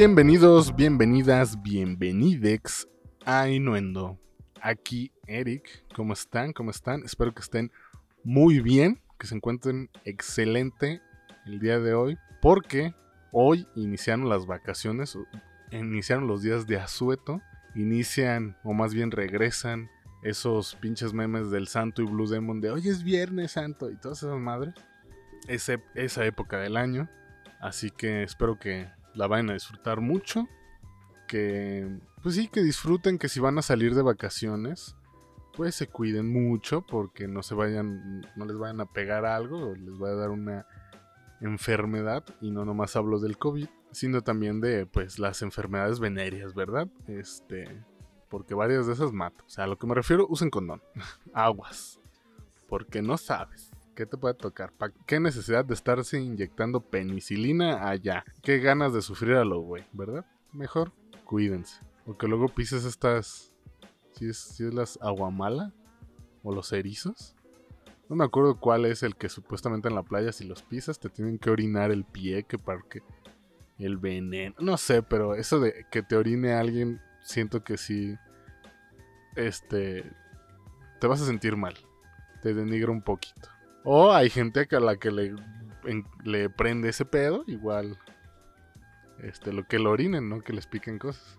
Bienvenidos, bienvenidas, bienvenidex a Inuendo. Aquí Eric, ¿cómo están? ¿Cómo están? Espero que estén muy bien, que se encuentren excelente el día de hoy, porque hoy iniciaron las vacaciones, iniciaron los días de asueto, inician o más bien regresan esos pinches memes del Santo y Blue Demon de hoy es Viernes Santo y todas esas madres. esa época del año. Así que espero que la vayan a disfrutar mucho. Que, pues sí, que disfruten, que si van a salir de vacaciones, pues se cuiden mucho porque no se vayan, no les vayan a pegar algo o les va a dar una enfermedad. Y no nomás hablo del COVID, sino también de, pues, las enfermedades venéreas, ¿verdad? Este, porque varias de esas matan. O sea, a lo que me refiero, usen condón. Aguas. Porque no sabes. ¿Qué te puede tocar? ¿Qué necesidad de estarse inyectando penicilina allá? ¿Qué ganas de sufrir a lo güey, verdad? Mejor cuídense. Porque luego pises estas. Si es, es las aguamala o los erizos. No me acuerdo cuál es el que supuestamente en la playa, si los pisas, te tienen que orinar el pie, que para que. El veneno. No sé, pero eso de que te orine alguien, siento que sí. Este. Te vas a sentir mal. Te denigra un poquito. O hay gente a la que le, le prende ese pedo, igual. Este, lo que lo orinen, ¿no? Que les piquen cosas.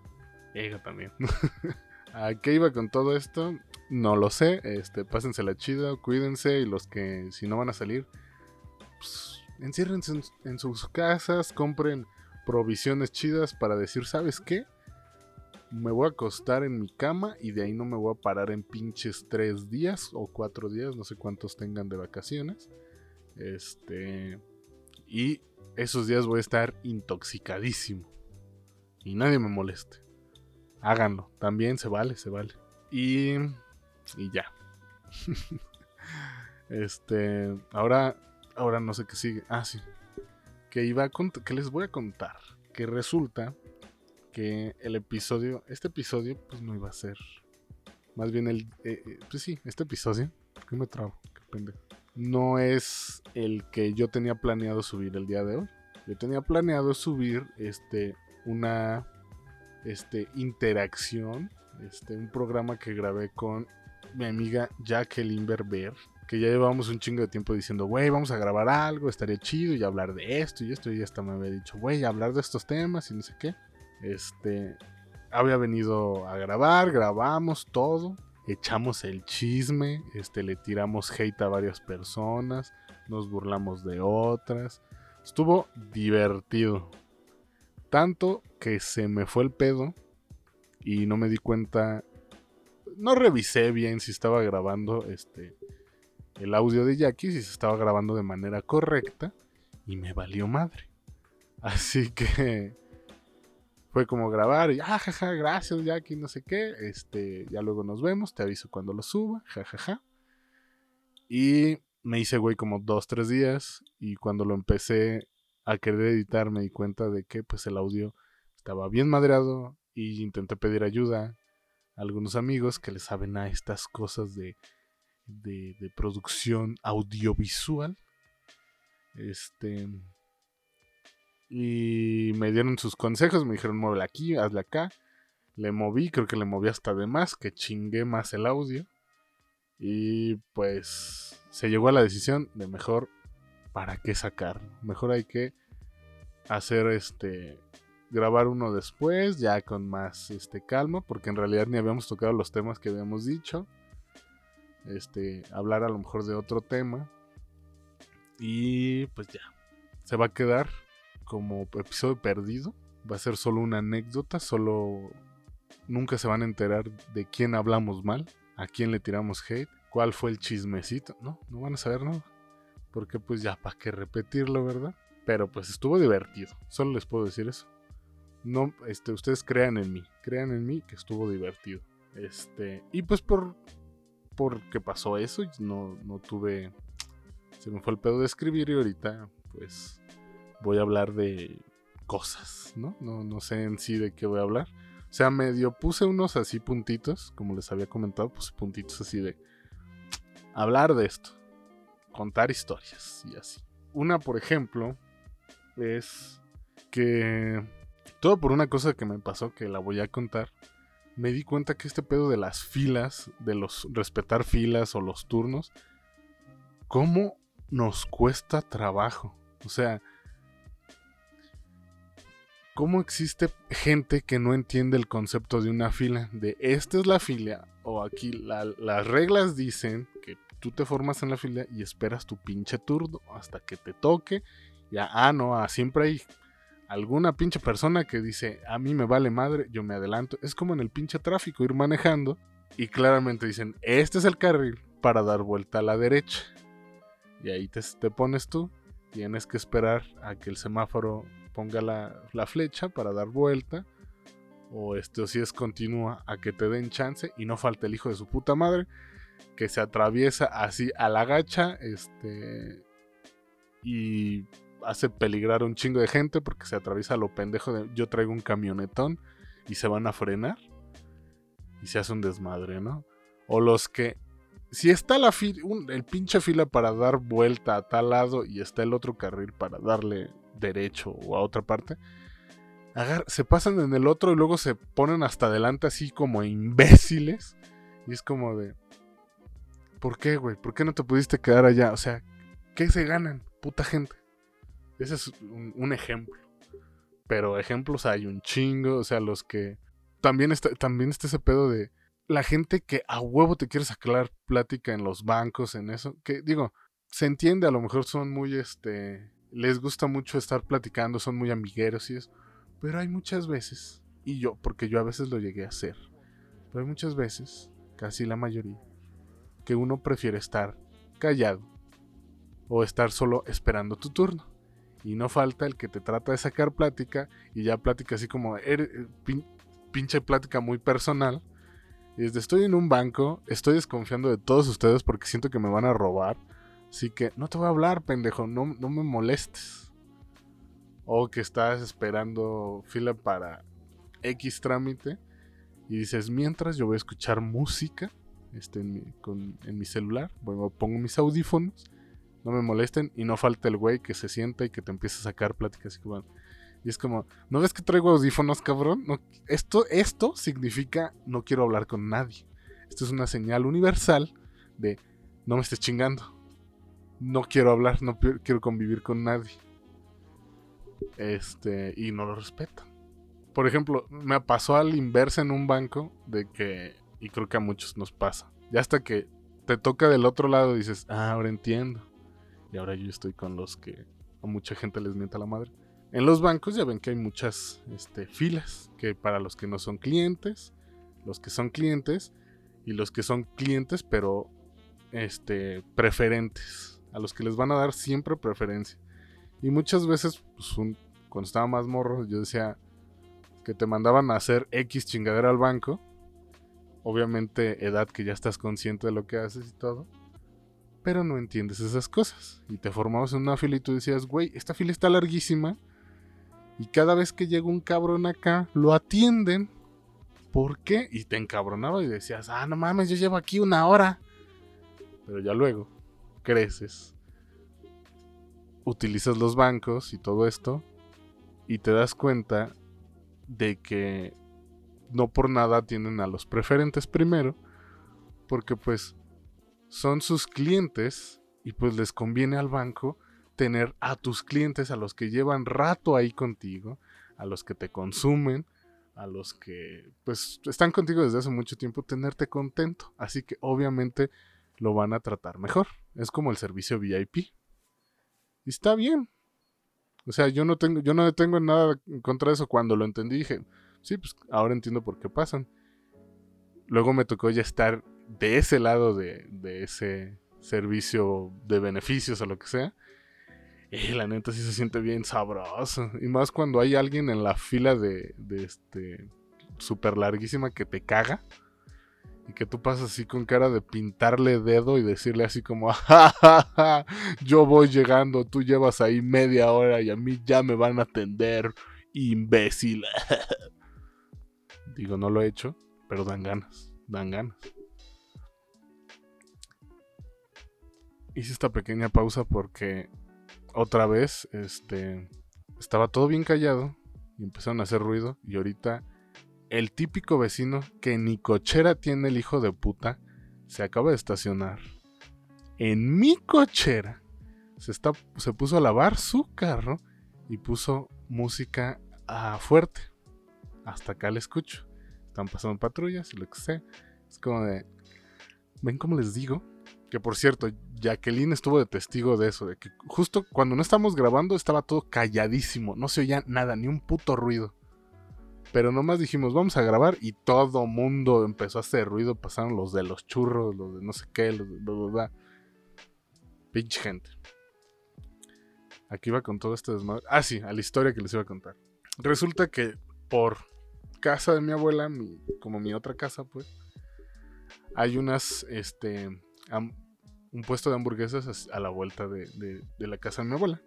Ella también. ¿A qué iba con todo esto? No lo sé. Este, pásensela chida, cuídense. Y los que si no van a salir, pues, enciérrense en sus casas, compren provisiones chidas para decir, ¿sabes qué? Me voy a acostar en mi cama y de ahí no me voy a parar en pinches tres días o cuatro días, no sé cuántos tengan de vacaciones. Este. Y esos días voy a estar intoxicadísimo. Y nadie me moleste. Háganlo. También se vale, se vale. Y. Y ya. este. Ahora. Ahora no sé qué sigue. Ah, sí. Que iba a que les voy a contar. Que resulta que el episodio, este episodio, pues no iba a ser. Más bien el. Eh, eh, pues sí, este episodio. ¿Por qué me trabo? Qué pendejo. No es el que yo tenía planeado subir el día de hoy. Yo tenía planeado subir este. Una. Este. Interacción. Este. Un programa que grabé con mi amiga Jacqueline Berber. Que ya llevábamos un chingo de tiempo diciendo, güey, vamos a grabar algo, estaría chido y hablar de esto y esto. Y hasta me había dicho, güey, hablar de estos temas y no sé qué. Este, había venido a grabar, grabamos todo, echamos el chisme, este, le tiramos hate a varias personas, nos burlamos de otras. Estuvo divertido. Tanto que se me fue el pedo y no me di cuenta. No revisé bien si estaba grabando este el audio de Jackie, si se estaba grabando de manera correcta y me valió madre. Así que fue como grabar y ah, gracias Jackie, no sé qué. Este, ya luego nos vemos, te aviso cuando lo suba, jajaja. Y me hice güey como dos, tres días. Y cuando lo empecé a querer editar, me di cuenta de que pues el audio estaba bien madreado. Y intenté pedir ayuda a algunos amigos que le saben a estas cosas de, de, de producción audiovisual. Este y me dieron sus consejos, me dijeron, muévela aquí, hazle acá. Le moví, creo que le moví hasta de más, que chingué más el audio. Y pues se llegó a la decisión de mejor, ¿para qué sacar? Mejor hay que hacer este grabar uno después, ya con más este calma, porque en realidad ni habíamos tocado los temas que habíamos dicho. Este, hablar a lo mejor de otro tema. Y pues ya, se va a quedar como episodio perdido. Va a ser solo una anécdota, solo nunca se van a enterar de quién hablamos mal, a quién le tiramos hate, cuál fue el chismecito, no, no van a saber nada. Porque pues ya, ¿para qué repetirlo, verdad? Pero pues estuvo divertido, solo les puedo decir eso. No, este, ustedes crean en mí, crean en mí que estuvo divertido. Este, y pues por porque pasó eso, no, no tuve, se me fue el pedo de escribir y ahorita pues voy a hablar de cosas, ¿no? ¿no? No sé en sí de qué voy a hablar. O sea, medio puse unos así puntitos, como les había comentado, puse puntitos así de hablar de esto, contar historias y así. Una, por ejemplo, es que todo por una cosa que me pasó que la voy a contar. Me di cuenta que este pedo de las filas, de los respetar filas o los turnos, cómo nos cuesta trabajo. O sea, ¿cómo existe gente que no entiende el concepto de una fila? De esta es la fila, o aquí las reglas dicen que tú te formas en la fila y esperas tu pinche turno hasta que te toque. Ya, ah, no, ah, siempre hay alguna pinche persona que dice, a mí me vale madre, yo me adelanto. Es como en el pinche tráfico, ir manejando y claramente dicen, este es el carril para dar vuelta a la derecha. Y ahí te, te pones tú, tienes que esperar a que el semáforo ponga la, flecha para dar vuelta. O este, o si es continua, a que te den chance y no falta el hijo de su puta madre que se atraviesa así a la gacha, este, y hace peligrar un chingo de gente porque se atraviesa lo pendejo de yo traigo un camionetón y se van a frenar y se hace un desmadre, ¿no? O los que si está la fila, el pinche fila para dar vuelta a tal lado y está el otro carril para darle derecho o a otra parte, se pasan en el otro y luego se ponen hasta adelante así como imbéciles. Y es como de... ¿Por qué, güey? ¿Por qué no te pudiste quedar allá? O sea, ¿qué se ganan? Puta gente. Ese es un, ejemplo. Pero ejemplos hay un chingo. O sea, los que. También está, también está ese pedo de la gente que a huevo te quiere sacar plática en los bancos, en eso. Que digo, se entiende, a lo mejor son muy este. Les gusta mucho estar platicando, son muy amigueros y eso. Pero hay muchas veces, y yo, porque yo a veces lo llegué a hacer. Pero hay muchas veces, casi la mayoría, que uno prefiere estar callado o estar solo esperando tu turno. Y no falta el que te trata de sacar plática y ya plática así como eh, pinche plática muy personal. Y desde estoy en un banco, estoy desconfiando de todos ustedes porque siento que me van a robar. Así que no te voy a hablar, pendejo, no, no me molestes. O que estás esperando fila para X trámite y dices, mientras yo voy a escuchar música este, en, mi, en mi celular, bueno, pongo mis audífonos no me molesten y no falta el güey que se sienta y que te empieza a sacar pláticas y Y es como, ¿no ves que traigo audífonos, cabrón? No, esto, esto significa no quiero hablar con nadie. Esto es una señal universal de no me estés chingando. No quiero hablar, no quiero convivir con nadie. Este, y no lo respetan. Por ejemplo, me pasó al inverso en un banco de que, y creo que a muchos nos pasa. Ya hasta que te toca del otro lado dices, ah, ahora entiendo y ahora yo estoy con los que a mucha gente les mienta la madre. En los bancos ya ven que hay muchas este, filas, que para los que no son clientes, los que son clientes y los que son clientes pero este, preferentes, a los que les van a dar siempre preferencia. Y muchas veces, pues, cuando estaba más morro, yo decía que te mandaban a hacer X chingadera al banco. Obviamente edad que ya estás consciente de lo que haces y todo pero no entiendes esas cosas. Y te formabas en una fila y tú decías, güey, esta fila está larguísima. Y cada vez que llega un cabrón acá, lo atienden. ¿Por qué? Y te encabronaba y decías, ah, no mames, yo llevo aquí una hora. Pero ya luego creces, utilizas los bancos y todo esto, y te das cuenta de que no por nada atienden a los preferentes primero, porque pues son sus clientes y pues les conviene al banco tener a tus clientes, a los que llevan rato ahí contigo, a los que te consumen, a los que pues están contigo desde hace mucho tiempo, tenerte contento. Así que obviamente lo van a tratar mejor. Es como el servicio VIP. Y está bien. O sea, yo no tengo, yo no tengo nada contra de eso. Cuando lo entendí dije, sí, pues ahora entiendo por qué pasan. Luego me tocó ya estar de ese lado de, ese servicio de beneficios o lo que sea. Y la neta sí se siente bien sabroso. Y más cuando hay alguien en la fila de, de este súper larguísima que te caga. Que tú pasas así con cara de pintarle dedo y decirle así como, ja, yo voy llegando, tú llevas ahí media hora y a mí ya me van a atender, imbécil. Digo, no lo he hecho, pero dan ganas, dan ganas. hice esta pequeña pausa porque otra vez este estaba todo bien callado y empezaron a hacer ruido. Y ahorita el típico vecino que ni cochera tiene el hijo de puta se acaba de estacionar en mi cochera. Se, está, se puso a lavar su carro y puso música a fuerte. Hasta acá le escucho. Están pasando patrullas y lo que sé. Es como de. ¿Ven cómo les digo? Que por cierto, Jacqueline estuvo de testigo de eso, de que justo cuando no estábamos grabando estaba todo calladísimo, no se oía nada, ni un puto ruido. Pero nomás dijimos, vamos a grabar y todo mundo empezó a hacer ruido, pasaron los de los churros, los de no sé qué, los de... Pinche gente. Aquí iba con todo este desmadre. Ah, sí, a la historia que les iba a contar. Resulta que por casa de mi abuela, como mi otra casa, pues, hay unas, este, un puesto de hamburguesas a la vuelta de, la casa de mi abuela.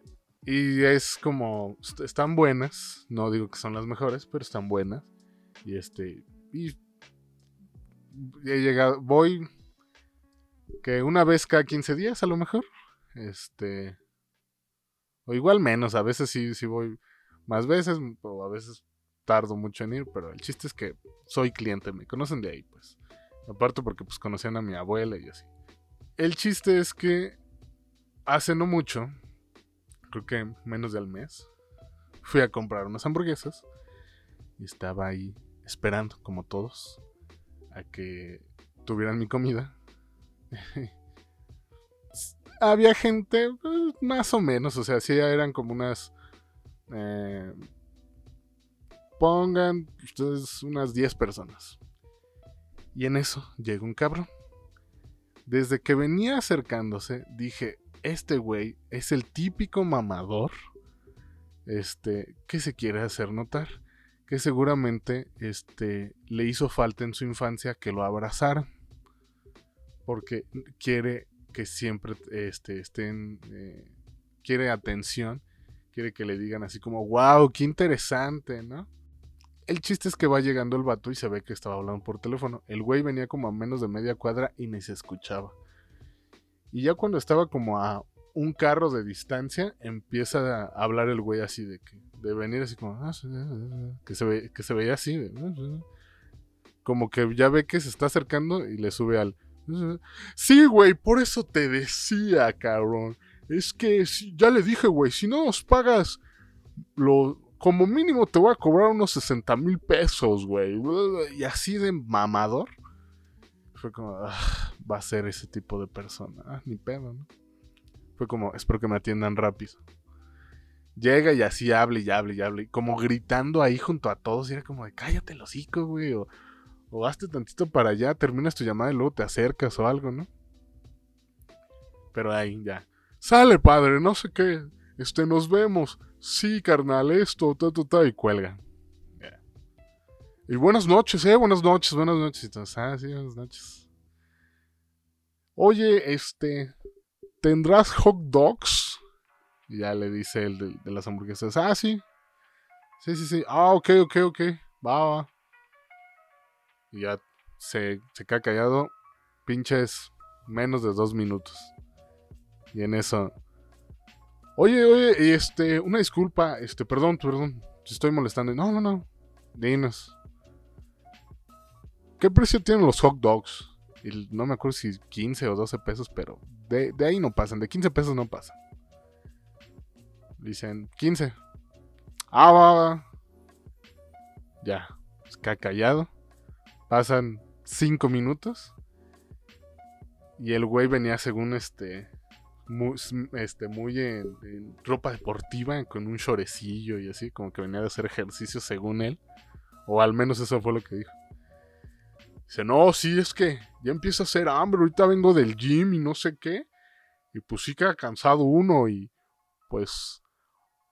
Y es como, están buenas, no digo que son las mejores, pero están buenas. Y este, y he llegado, voy que una vez cada 15 días a lo mejor. Este, o igual menos, a veces sí, sí voy más veces, o a veces tardo mucho en ir, pero el chiste es que soy cliente, me conocen de ahí, pues. Aparte porque pues conocían a mi abuela y así. El chiste es que hace no mucho, creo que menos del mes, fui a comprar unas hamburguesas y estaba ahí esperando, como todos, a que tuvieran mi comida. Había gente, pues, más o menos, o sea, sí eran como unas... Eh, pongan ustedes unas 10 personas. Y en eso llega un cabrón desde que venía acercándose, dije, este güey es el típico mamador este, que se quiere hacer notar. Que seguramente este, le hizo falta en su infancia que lo abrazaran. Porque quiere que siempre este, estén. Eh, quiere atención. Quiere que le digan así como, wow, qué interesante, ¿no? El chiste es que va llegando el vato y se ve que estaba hablando por teléfono. El güey venía como a menos de media cuadra y ni se escuchaba. Y ya cuando estaba como a un carro de distancia, empieza a hablar el güey así de que de venir así como ah, que se ve, que se veía así como que ya ve que se está acercando y le sube al Sí, güey, por eso te decía, cabrón. Es que ya le dije, güey, si no nos pagas lo, como mínimo te voy a cobrar unos 60 mil pesos, güey. Y así de mamador. Fue como, ah, va a ser ese tipo de persona. Ah, ni pedo, ¿no? Fue como, espero que me atiendan rápido. Llega y así habla y habla y habla. Y como gritando ahí junto a todos. Y era como de, cállate el hocico, güey. O, o hazte tantito para allá, terminas tu llamada y luego te acercas o algo, ¿no? Pero ahí ya. Sale, padre, no sé qué. Este, nos vemos sí, carnal, esto, ta, ta, ta, y cuelga. Y buenas noches, eh, buenas noches, buenas noches. Ah, sí, buenas noches. Oye, este, ¿tendrás hot dogs? Y ya le dice el de, las hamburguesas, ah, sí. Sí, sí, sí. Ah, ok, ok, ok. Va, va. Y ya se, se queda callado. Pinches menos de dos minutos. Y en eso Oye, oye, este, una disculpa, este, perdón, perdón, te estoy molestando. No, no, no. Dinos. ¿Qué precio tienen los hot dogs? Y no me acuerdo si 15 o 12 pesos, pero de, ahí no pasan, de 15 pesos no pasan. Dicen 15. Ah, va. Ya, está callado. Pasan 5 minutos. Y el güey venía según este muy, este, muy en, ropa deportiva, con un chorecillo y así, como que venía de hacer ejercicio según él. O al menos eso fue lo que dijo. Dice, no, sí, es que ya empieza a hacer hambre, ahorita vengo del gym y no sé qué. Y pues sí queda cansado uno y pues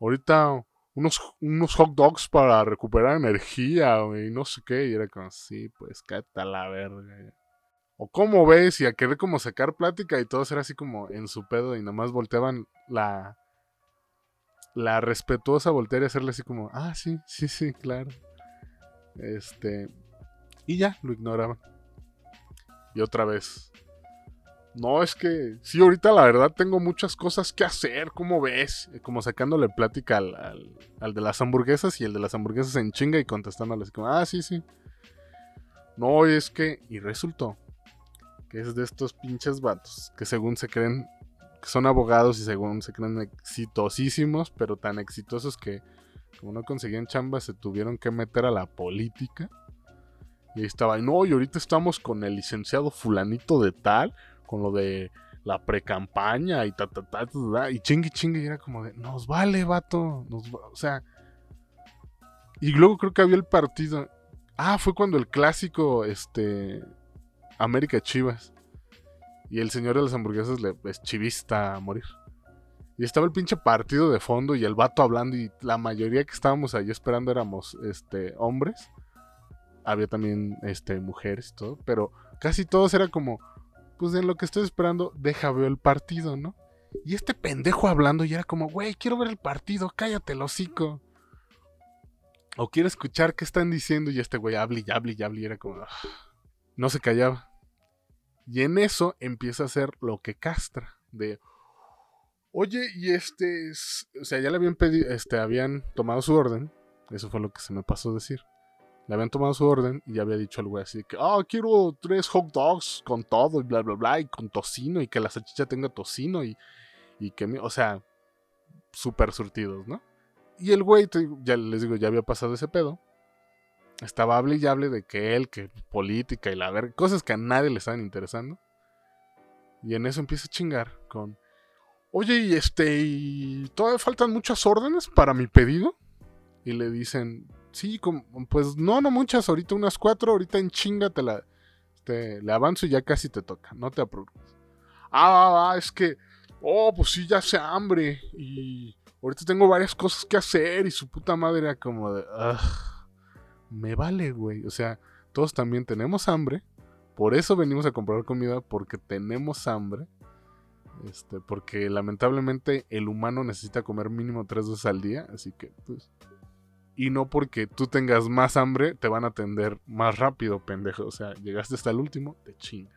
ahorita unos, unos hot dogs para recuperar energía y no sé qué. Y era como, sí, pues cállate la verga o cómo ves, y a querer como sacar plática y todo era así como en su pedo y nomás volteaban la la respetuosa voltear y hacerle así como, ah, sí, sí, sí, claro. Este, y ya, lo ignoraban. Y otra vez, No, es que sí, ahorita la verdad tengo muchas cosas que hacer, ¿cómo ves? Como sacándole plática al, al, de las hamburguesas y el de las hamburguesas en chinga y contestándole así como, ah, sí, sí. No, es que, y resultó que es de estos pinches vatos que según se creen, que son abogados y según se creen exitosísimos, pero tan exitosos que como no conseguían chamba se tuvieron que meter a la política. Y ahí estaba, no, y ahorita estamos con el licenciado fulanito de tal con lo de la pre-campaña y ta, ta, ta, ta, y chingue chingue, y era como de, nos vale, vato, o sea, y luego creo que había el partido, ah, fue cuando el clásico, este, América Chivas, y el señor de las hamburguesas le, es chivista a morir. Y estaba el pinche partido de fondo y el vato hablando y la mayoría que estábamos ahí esperando éramos este hombres. Había también este mujeres y todo, pero casi todos era como pues en lo que estoy esperando, deja ver el partido, ¿no? Y este pendejo hablando y era como, güey, quiero ver el partido, cállate el hocico. O quiero escuchar qué están diciendo y este güey habla y habla y habla y era como, ah". no se callaba. Y en eso empieza a hacer lo que castra, de, oye, y este, o sea, ya le habían pedido, este, habían tomado su orden, eso fue lo que se me pasó a decir. Le habían tomado su orden y ya había dicho al güey así que, ah, quiero tres hot dogs con todo y bla, bla, bla, y con tocino y que la salchicha tenga tocino y, y que, o sea, súper surtidos, ¿no? Y el güey, ya les digo, ya había pasado ese pedo. Estaba hable y hable de que él, que política y la verga, cosas que a nadie le estaban interesando. Y en eso empieza a chingar con, oye, y este, y todavía faltan muchas órdenes para mi pedido. Y le dicen, Sí, pues no, no muchas, ahorita unas cuatro, ahorita en chinga te la, le avanzo y ya casi te toca, no te apruebes. Ah, ah, es que, oh, pues sí, ya se hambre y ahorita tengo varias cosas que hacer y su puta madre era como de, me vale, güey, o sea, todos también tenemos hambre, por eso venimos a comprar comida, porque tenemos hambre. Este, porque lamentablemente el humano necesita comer mínimo tres veces al día, así que pues y no porque tú tengas más hambre te van a atender más rápido, pendejo. O sea, llegaste hasta el último, te chingas.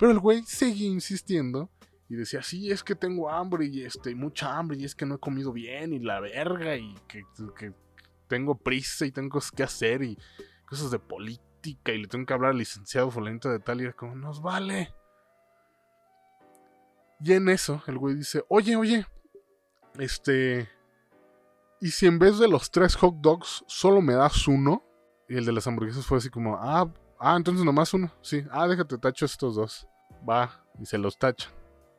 Pero el güey seguía insistiendo y decía, sí, es que tengo hambre y este, mucha hambre y es que no he comido bien y la verga y que, tengo prisa y tengo cosas que hacer y cosas de política y le tengo que hablar al licenciado fulanito de tal y era como, nos vale. Y en eso el güey dice, oye, oye, este, y si en vez de los tres hot dogs solo me das uno, y el de las hamburguesas fue así como, ah, ah, entonces nomás uno, sí, ah, déjate, tacho estos dos. Va, y se los tacha.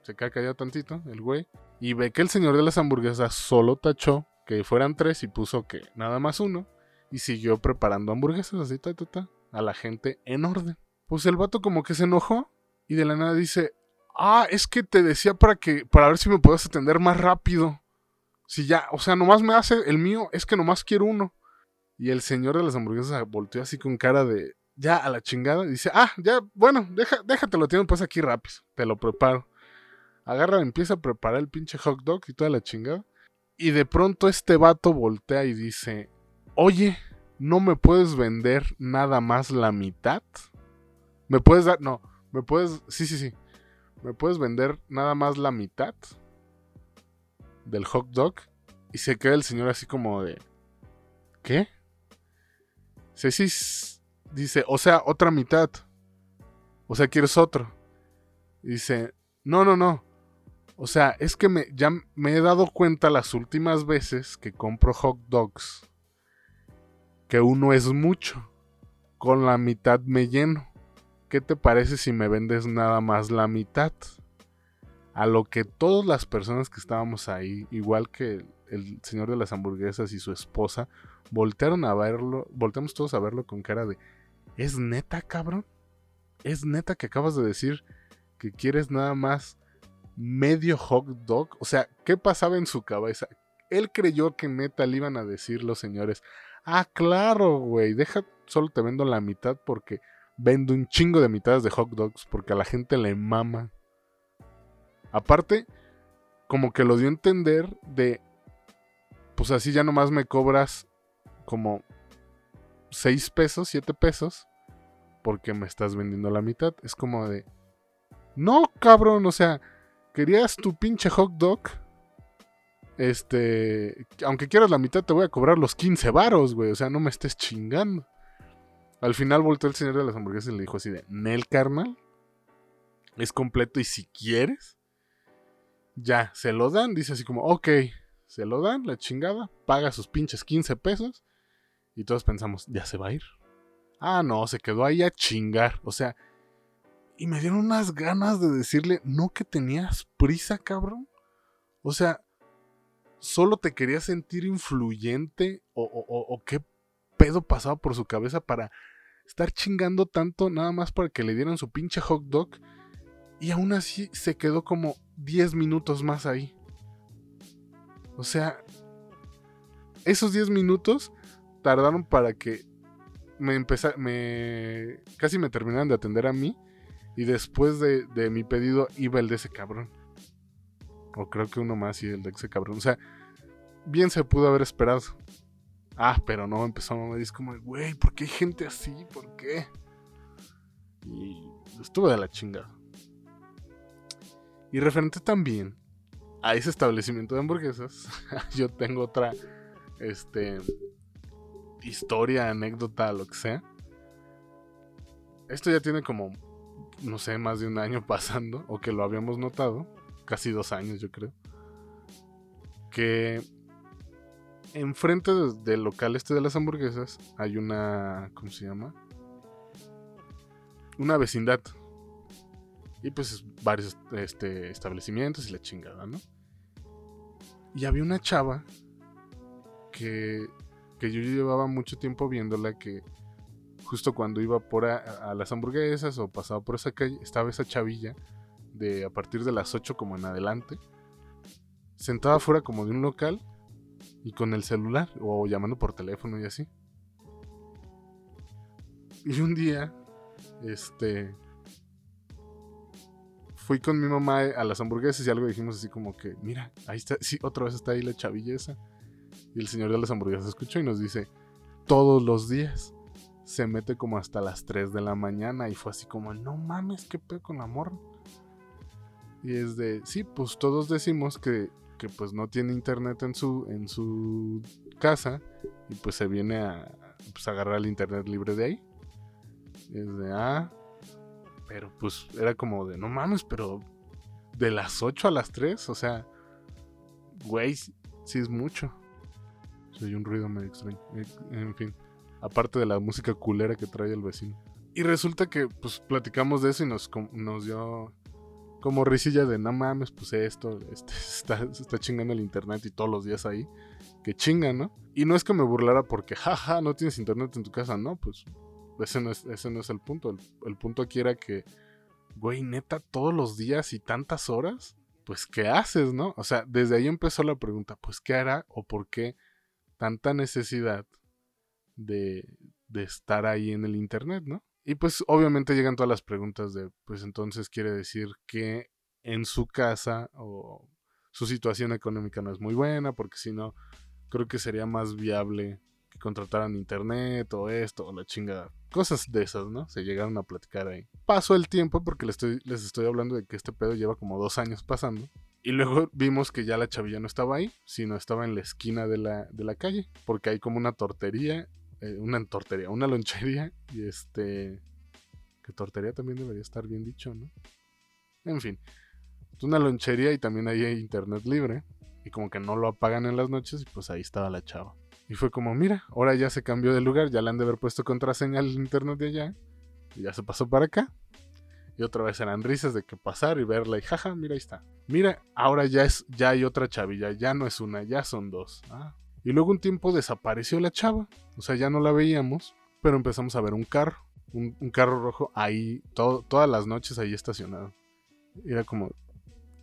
Se cae callado tantito el güey. Y ve que el señor de las hamburguesas solo tachó que fueran tres y puso que nada más uno. Y siguió preparando hamburguesas así, ta, ta, ta, a la gente en orden. Pues el vato como que se enojó y de la nada dice, ah, es que te decía para que, para ver si me puedes atender más rápido. Si ya, o sea, nomás me hace el mío, es que nomás quiero uno. Y el señor de las hamburguesas volteó así con cara de ya a la chingada. Y dice, ah, ya, bueno, deja, déjatelo, tiene pues aquí rápido, te lo preparo. Agarra, empieza a preparar el pinche hot dog y toda la chingada. Y de pronto este vato voltea y dice, oye, ¿no me puedes vender nada más la mitad? ¿Me puedes dar? No, me puedes, sí, sí, sí. ¿Me puedes vender nada más la mitad? Del hot dog y se queda el señor así como de ¿qué? Ceci dice, o sea, otra mitad. O sea, ¿quieres otro? dice, no, no, no. O sea, es que me, ya me he dado cuenta las últimas veces que compro hot dogs que uno es mucho. Con la mitad me lleno. ¿Qué te parece si me vendes nada más la mitad? A lo que todas las personas que estábamos ahí, igual que el señor de las hamburguesas y su esposa, voltearon a verlo, volteamos todos a verlo con cara de, ¿es neta, cabrón? ¿Es neta que acabas de decir que quieres nada más medio hot dog? O sea, ¿qué pasaba en su cabeza? Él creyó que neta le iban a decir los señores, ah, claro, güey, deja, solo te vendo la mitad porque vendo un chingo de mitades de hot dogs porque a la gente le mama. Aparte, como que lo dio a entender de, pues así ya nomás me cobras como 6 pesos, 7 pesos, porque me estás vendiendo la mitad. Es como de, No, cabrón, o sea, querías tu pinche hot dog. Este, aunque quieras la mitad, te voy a cobrar los 15 varos, güey. O sea, no me estés chingando. Al final volteó el señor de las hamburguesas y le dijo así de, Nel, carnal, es completo y si quieres, ya, se lo dan. Dice así como, ok, se lo dan, la chingada, paga sus pinches 15 pesos. Y todos pensamos, ya se va a ir. Ah, no, se quedó ahí a chingar. O sea, y me dieron unas ganas de decirle, no que tenías prisa, cabrón. O sea, solo te quería sentir influyente o, o, qué pedo pasaba por su cabeza para estar chingando tanto nada más para que le dieran su pinche hot dog. Y aún así se quedó como 10 minutos más ahí. O sea, esos 10 minutos tardaron para que me empezara, me casi me terminaran de atender a mí y después de, mi pedido iba el de ese cabrón. O creo que uno más y el de ese cabrón. O sea, bien se pudo haber esperado. Ah, pero no, empezó a me como, güey, ¿por qué hay gente así? ¿Por qué? Y estuve de la chingada. Y referente también a ese establecimiento de hamburguesas, yo tengo otra este historia, anécdota, lo que sea. Esto ya tiene como no sé, más de un año pasando, o que lo habíamos notado, casi dos años yo creo, que enfrente del local este de las hamburguesas hay una, ¿cómo se llama? Una vecindad. Y pues varios este, establecimientos y la chingada, ¿no? Y había una chava que, que yo llevaba mucho tiempo viéndola que justo cuando iba por a, las hamburguesas o pasaba por esa calle, estaba esa chavilla de a partir de las 8 como en adelante, sentada fuera como de un local y con el celular o llamando por teléfono y así. Y un día, este, fui con mi mamá a las hamburguesas y algo dijimos así como que, mira, ahí está, sí, otra vez está ahí la chavilla esa. Y el señor de las hamburguesas escuchó y nos dice, todos los días se mete como hasta las 3 de la mañana y fue así como, no mames, qué pedo con amor. Y es de, sí, pues todos decimos que, que pues no tiene internet en su, en su casa y pues se viene a pues, agarrar el internet libre de ahí. Y es de, ah, pero pues era como de, no mames, pero de las 8 a las 3, o sea, güey, sí es mucho. Soy un ruido medio extraño. En fin aparte de la música culera que trae el vecino. Y resulta que pues platicamos de eso y nos, nos dio como risilla de no mames, pues esto, este, está, está chingando el internet y todos los días ahí. Que chinga, ¿no? Y no es que me burlara porque, jaja, no tienes internet en tu casa, no, pues ese no es, el punto. El, punto aquí era que, güey, neta, todos los días y tantas horas, pues ¿qué haces, no? O sea, desde ahí empezó la pregunta, pues ¿qué hará o por qué tanta necesidad de, estar ahí en el Internet, ¿no? Y pues obviamente llegan todas las preguntas de, pues entonces quiere decir que en su casa o su situación económica no es muy buena, porque si no, creo que sería más viable que contrataran internet o esto o la chingada. Cosas de esas, ¿no? Se llegaron a platicar ahí. Pasó el tiempo porque les estoy, les estoy hablando de que este pedo lleva como dos años pasando. Y luego vimos que ya la chavilla no estaba ahí, sino estaba en la esquina de la, de la calle, porque hay como una tortería eh, una tortería, una lonchería y este... Que tortería también debería estar bien dicho, ¿no? En fin, una lonchería y también ahí hay internet libre. Y como que no lo apagan en las noches y pues ahí estaba la chava. Y fue como, mira, ahora ya se cambió de lugar, ya le han de haber puesto contraseña al internet de allá. Y ya se pasó para acá. Y otra vez eran risas de que pasar y verla y jaja, mira ahí está. Mira, ahora ya es, ya hay otra chavilla, ya no es una, ya son dos. Ah, y luego un tiempo desapareció la chava. O sea, ya no la veíamos. Pero empezamos a ver un carro. Un, carro rojo ahí, todas las noches ahí estacionado. era como,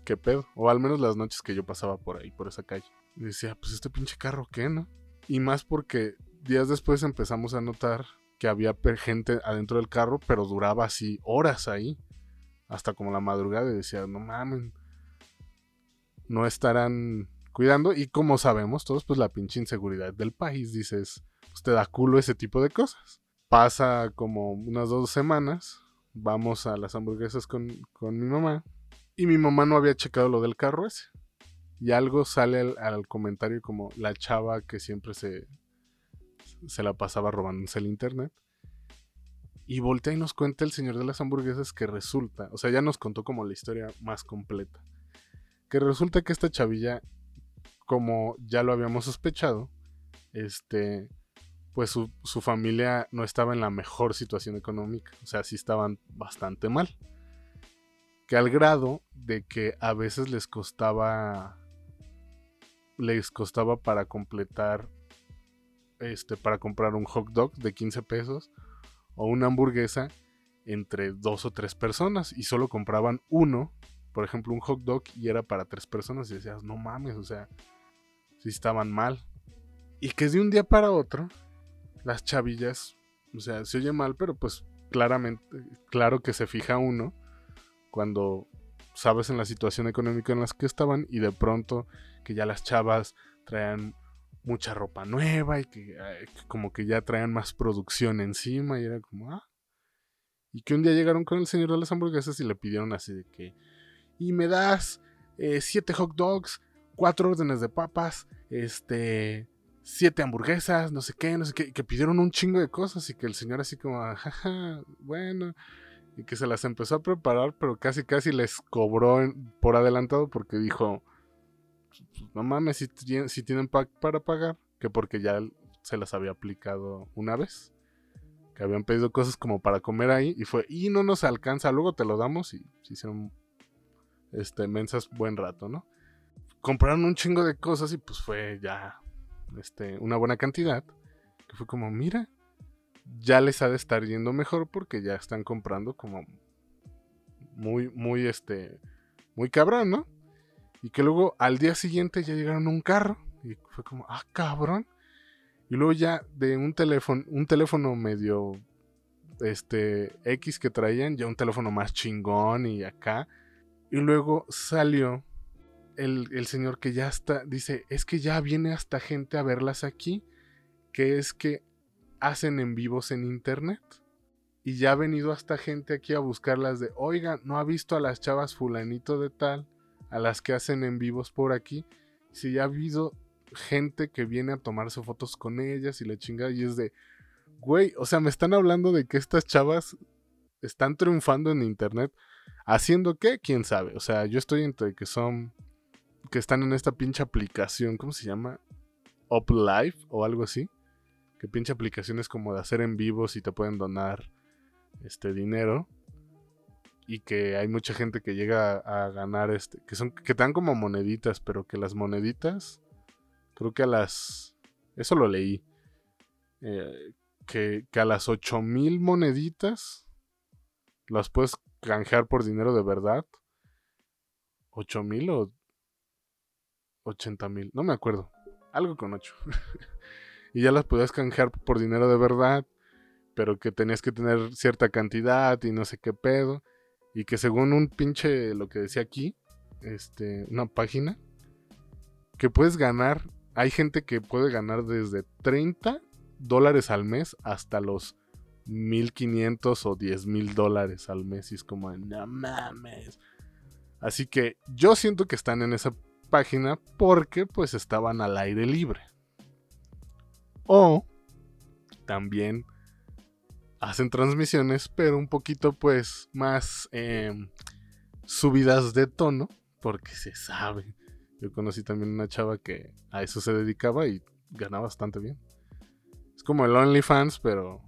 ¿qué pedo? O al menos las noches que yo pasaba por ahí, por esa calle. Y decía, pues este pinche carro, ¿qué, no? Y más porque días después empezamos a notar que había gente adentro del carro, pero duraba así horas ahí. Hasta como la madrugada y decía, no mames. No estarán cuidando. Y como sabemos todos, pues la pinche inseguridad del país, dices, usted da culo ese tipo de cosas. Pasa como unas dos semanas, vamos a las hamburguesas con, mi mamá. Y mi mamá no había checado lo del carro ese. Y algo sale al, comentario como la chava que siempre se, se la pasaba robándose el internet. Y voltea y nos cuenta el señor de las hamburguesas que resulta, o sea, ya nos contó como la historia más completa. Que resulta que esta chavilla, como ya lo habíamos sospechado, este, pues su, familia no estaba en la mejor situación económica. O sea, sí estaban bastante mal. Que al grado de que a veces les costaba. Les costaba para completar. Este, para comprar un hot dog de 15 pesos. O una hamburguesa entre dos o tres personas. Y solo compraban uno. Por ejemplo, un hot dog y era para tres personas. Y decías, no mames, o sea, sí estaban mal. Y que de un día para otro las chavillas, o sea, se oye mal, pero pues claramente, claro que se fija uno cuando sabes en la situación económica en la que estaban y de pronto que ya las chavas traían mucha ropa nueva y que, como que ya traían más producción encima y era como, ah. Y que un día llegaron con el señor de las hamburguesas y le pidieron así de que, y me das eh, siete hot dogs, cuatro órdenes de papas, este, siete hamburguesas, no sé qué, no sé qué, que pidieron un chingo de cosas y que el señor así como, jaja, bueno, y que se las empezó a preparar, pero casi casi les cobró por adelantado porque dijo, no mames, si, si tienen para pagar, que porque ya se las había aplicado una vez, que habían pedido cosas como para comer ahí y fue, y no nos alcanza, luego te lo damos y se hicieron este, mensas buen rato, ¿no? Compraron un chingo de cosas y pues fue ya este, una buena cantidad. Que fue como, mira, ya les ha de estar yendo mejor porque ya están comprando como muy, muy, este, muy cabrón, ¿no? Y que luego al día siguiente ya llegaron un carro y fue como, ah, cabrón. Y luego ya de un teléfono, un teléfono medio, este, X que traían, ya un teléfono más chingón y acá. Y luego salió el, señor que ya está, dice, es que ya viene hasta gente a verlas aquí, que es que hacen en vivos en internet. Y ya ha venido hasta gente aquí a buscarlas de, oiga, ¿no ha visto a las chavas fulanito de tal? A las que hacen en vivos por aquí. Si ya ha habido gente que viene a tomarse fotos con ellas y le chinga y es de, güey, o sea, me están hablando de que estas chavas están triunfando en internet. ¿Haciendo qué? ¿Quién sabe? O sea, yo estoy entre que son que están en esta pinche aplicación, ¿cómo se llama? Up Live o algo así. Que pinche aplicación es como de hacer en vivos y te pueden donar este dinero. Y que hay mucha gente que llega a, ganar este. Que son. que dan como moneditas. Pero que las moneditas. Creo que a las. Eso lo leí. Eh, que, que a las 8000 moneditas. Las puedes canjear por dinero de verdad. 8000 o 80 mil, no me acuerdo, algo con 8. y ya las podías canjear por dinero de verdad, pero que tenías que tener cierta cantidad y no sé qué pedo. Y que según un pinche, lo que decía aquí, este, una página, que puedes ganar, hay gente que puede ganar desde 30 dólares al mes hasta los 1500 o 10 mil dólares al mes. Y es como, no mames. Así que yo siento que están en esa página porque pues estaban al aire libre. O también hacen transmisiones, pero un poquito pues más em, subidas de tono, porque se sabe. Yo conocí también una chava que a eso se dedicaba y ganaba bastante bien. Es como el OnlyFans, pero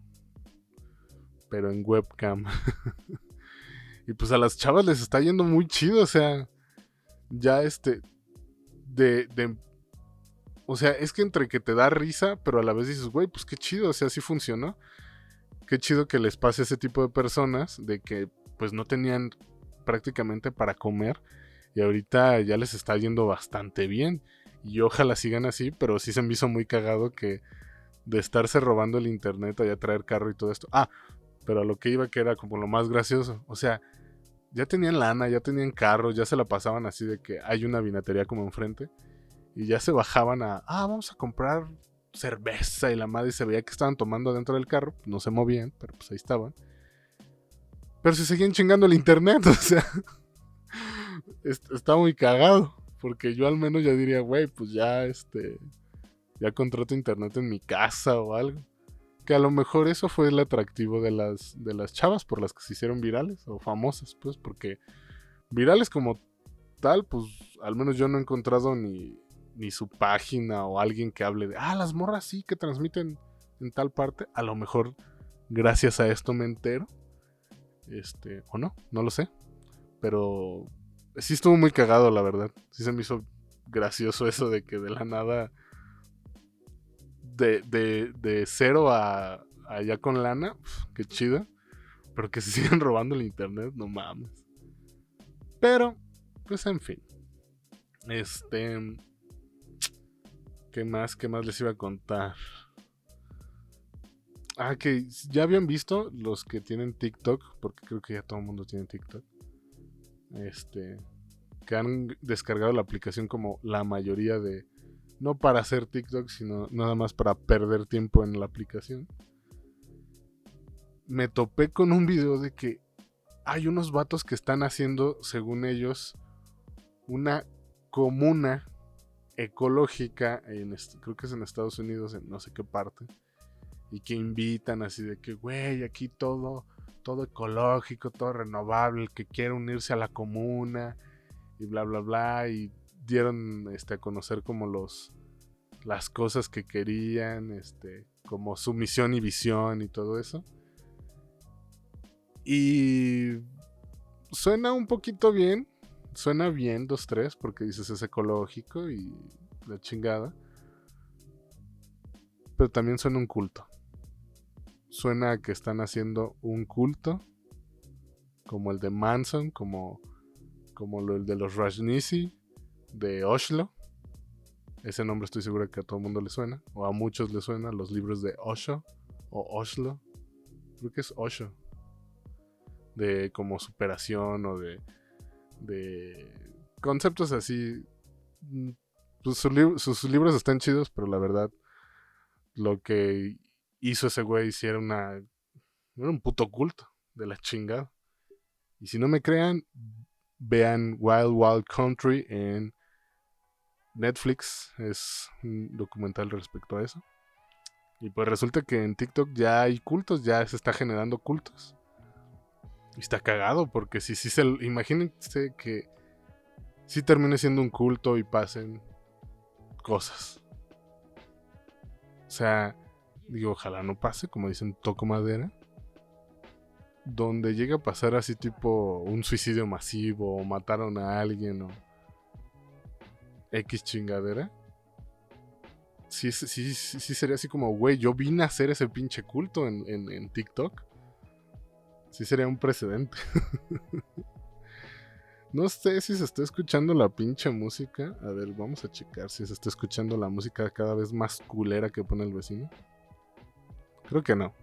pero en webcam. y pues a las chavas les está yendo muy chido, o sea, ya este de, o sea, es que entre que te da risa, pero a la vez dices, güey, pues qué chido, o sea, así funcionó. Qué chido que les pase ese tipo de personas de que pues no tenían prácticamente para comer y ahorita ya les está yendo bastante bien. Y ojalá sigan así, pero sí se me hizo muy cagado que de estarse robando el internet, allá traer carro y todo esto. Ah, pero a lo que iba que era como lo más gracioso. O sea, ya tenían lana, ya tenían carros, ya se la pasaban así de que hay una vinatería como enfrente. Y ya se bajaban a, ah, vamos a comprar cerveza y la madre se veía que estaban tomando dentro del carro. No se movían, pero pues ahí estaban. Pero se seguían chingando el internet, o sea. está muy cagado. Porque yo al menos ya diría, güey, pues ya este. Ya contrato internet en mi casa o algo. Que a lo mejor eso fue el atractivo de las, de las chavas por las que se hicieron virales o famosas, pues, porque virales como tal, pues al menos yo no he encontrado ni, ni su página o alguien que hable de, ah, las morras sí que transmiten en tal parte. A lo mejor gracias a esto me entero. Este, o no, no lo sé. Pero sí estuvo muy cagado, la verdad. Sí se me hizo gracioso eso de que de la nada de, de, de cero a allá con lana, qué chido. Pero que se siguen robando el internet, no mames. Pero, pues en fin. Este. ¿Qué más? ¿Qué más les iba a contar? Ah, que ya habían visto los que tienen TikTok, porque creo que ya todo el mundo tiene TikTok. Este. Que han descargado la aplicación como la mayoría de no para hacer TikTok, sino nada más para perder tiempo en la aplicación. Me topé con un video de que hay unos vatos que están haciendo, según ellos, una comuna ecológica, creo que es en Estados Unidos, en no sé qué parte, y que invitan así de que, güey, aquí todo, todo ecológico, todo renovable, que quiere unirse a la comuna, y bla, bla, bla, y dieron este, a conocer como los las cosas que querían, este, como su misión y visión y todo eso. Y suena un poquito bien, suena bien 2-3 porque dices es ecológico y la chingada. Pero también suena un culto. Suena que están haciendo un culto como el de Manson, como, como el de los Rajnisi, de Oslo. Ese nombre estoy seguro que a todo el mundo le suena, o a muchos le suena, los libros de Osho o Oslo. Creo que es Osho. De como superación o de, de conceptos así. Mm, pues sus libros están chidos, pero la verdad, lo que hizo ese güey si era una. Era un puto culto de la chingada. Y si no me crean, vean Wild Wild Country en Netflix es un documental respecto a eso. Y pues resulta que en TikTok ya hay cultos, ya se está generando cultos. Y está cagado, porque si, si se. Imagínense que si termine siendo un culto y pasen cosas. O sea, digo, ojalá no pase, como dicen, toco madera. Donde llega a pasar así tipo un suicidio masivo o mataron a alguien o X chingadera. Sí, sí, sí, sería así como, güey, yo vine a hacer ese pinche culto en, en, TikTok. Sí sería un precedente. no sé si se está escuchando la pinche música. A ver, vamos a checar si se está escuchando la música cada vez más culera que pone el vecino. Creo que no.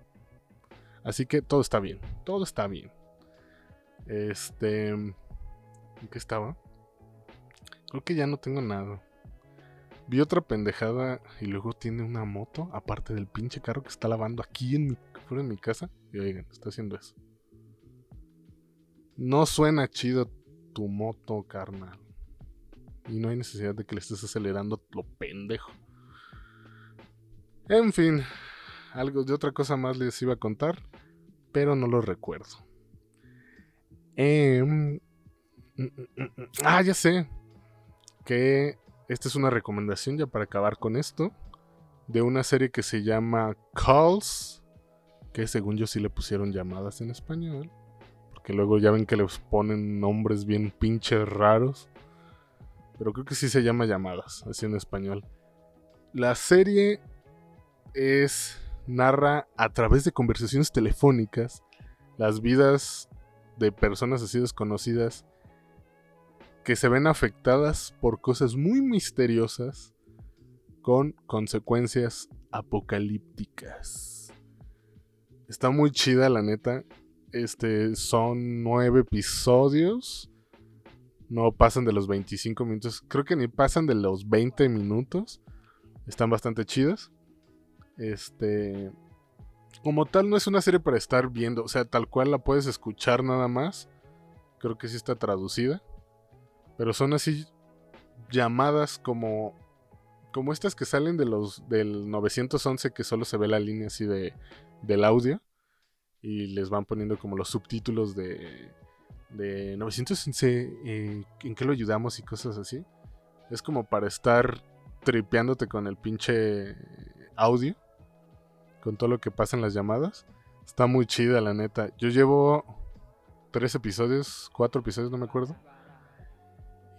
Así que todo está bien. Todo está bien. Este... ¿En qué estaba? Creo que ya no tengo nada. Vi otra pendejada y luego tiene una moto, aparte del pinche carro que está lavando aquí en mi, fuera de mi casa. Y oigan, está haciendo eso. No suena chido tu moto, carnal. Y no hay necesidad de que le estés acelerando lo pendejo. En fin, algo de otra cosa más les iba a contar, pero no lo recuerdo. Em, mm, mm, mm, ah, ya sé que esta es una recomendación ya para acabar con esto. De una serie que se llama Calls. Que según yo sí le pusieron llamadas en español. Porque luego ya ven que les ponen nombres bien pinches raros. Pero creo que sí se llama llamadas, así en español. La serie es. narra a través de conversaciones telefónicas las vidas de personas así desconocidas que se ven afectadas por cosas muy misteriosas con consecuencias apocalípticas. Está muy chida, la neta. Este, son nueve episodios. No pasan de los 25 minutos. Creo que ni pasan de los 20 minutos. Están bastante chidas. Este. como tal no es una serie para estar viendo, o sea, tal cual la puedes escuchar nada más. Creo que sí está traducida. Pero son así llamadas como como estas que salen de los del 911 que solo se ve la línea así de del audio y les van poniendo como los subtítulos de de 911 eh, en qué lo ayudamos y cosas así. Es como para estar tripeándote con el pinche audio con todo lo que pasa en las llamadas. Está muy chida, la neta. Yo llevo tres episodios, cuatro episodios, no me acuerdo.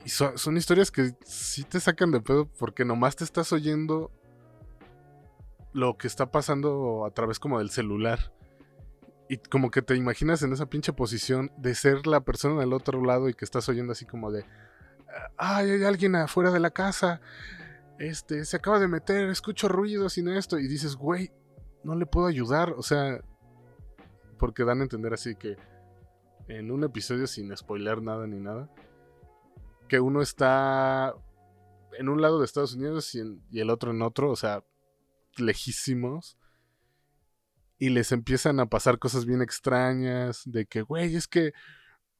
Y son historias que sí te sacan de pedo porque nomás te estás oyendo lo que está pasando a través como del celular. Y como que te imaginas en esa pinche posición de ser la persona del otro lado y que estás oyendo así como de... Ay, hay alguien afuera de la casa. Este, se acaba de meter, escucho ruidos y esto. Y dices, güey, no le puedo ayudar. O sea, porque dan a entender así que en un episodio sin spoiler nada ni nada, que uno está en un lado de Estados Unidos y, y el otro en otro, o sea, lejísimos. Y les empiezan a pasar cosas bien extrañas, de que, güey, es que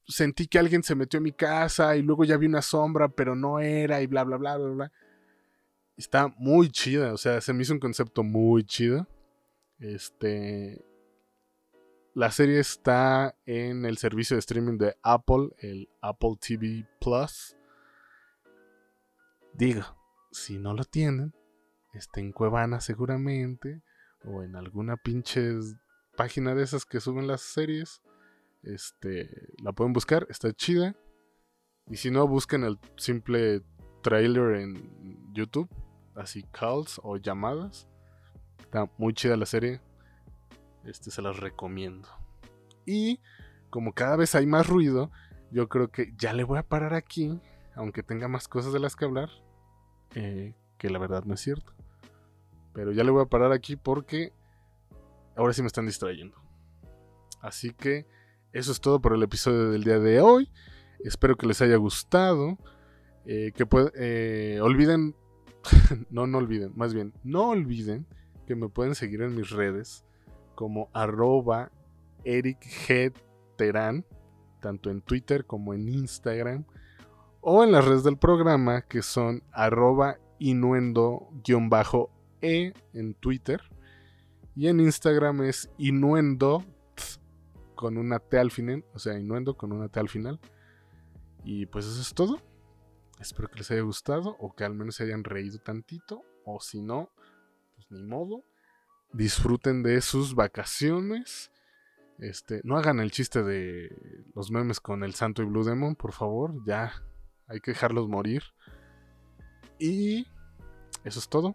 sentí que alguien se metió en mi casa y luego ya vi una sombra, pero no era y bla, bla, bla, bla, bla. Está muy chida, o sea, se me hizo un concepto muy chido. Este. La serie está en el servicio de streaming de Apple, el Apple TV Plus. Digo, si no lo tienen, está en Cuevana seguramente, o en alguna pinche página de esas que suben las series. Este, la pueden buscar, está chida. Y si no, busquen el simple trailer en YouTube, así calls o llamadas. Está muy chida la serie. Este se las recomiendo. Y como cada vez hay más ruido, yo creo que ya le voy a parar aquí, aunque tenga más cosas de las que hablar, eh, que la verdad no es cierto. Pero ya le voy a parar aquí porque ahora sí me están distrayendo. Así que eso es todo por el episodio del día de hoy. Espero que les haya gustado. Eh, que eh, olviden, no, no olviden, más bien, no olviden que me pueden seguir en mis redes como arroba Eric tanto en Twitter como en Instagram, o en las redes del programa que son arroba inuendo-e en Twitter, y en Instagram es inuendo con una T al final, o sea, inuendo con una T al final. Y pues eso es todo. Espero que les haya gustado o que al menos se hayan reído tantito, o si no, pues ni modo disfruten de sus vacaciones. Este, no hagan el chiste de los memes con el Santo y Blue Demon, por favor, ya hay que dejarlos morir. Y eso es todo.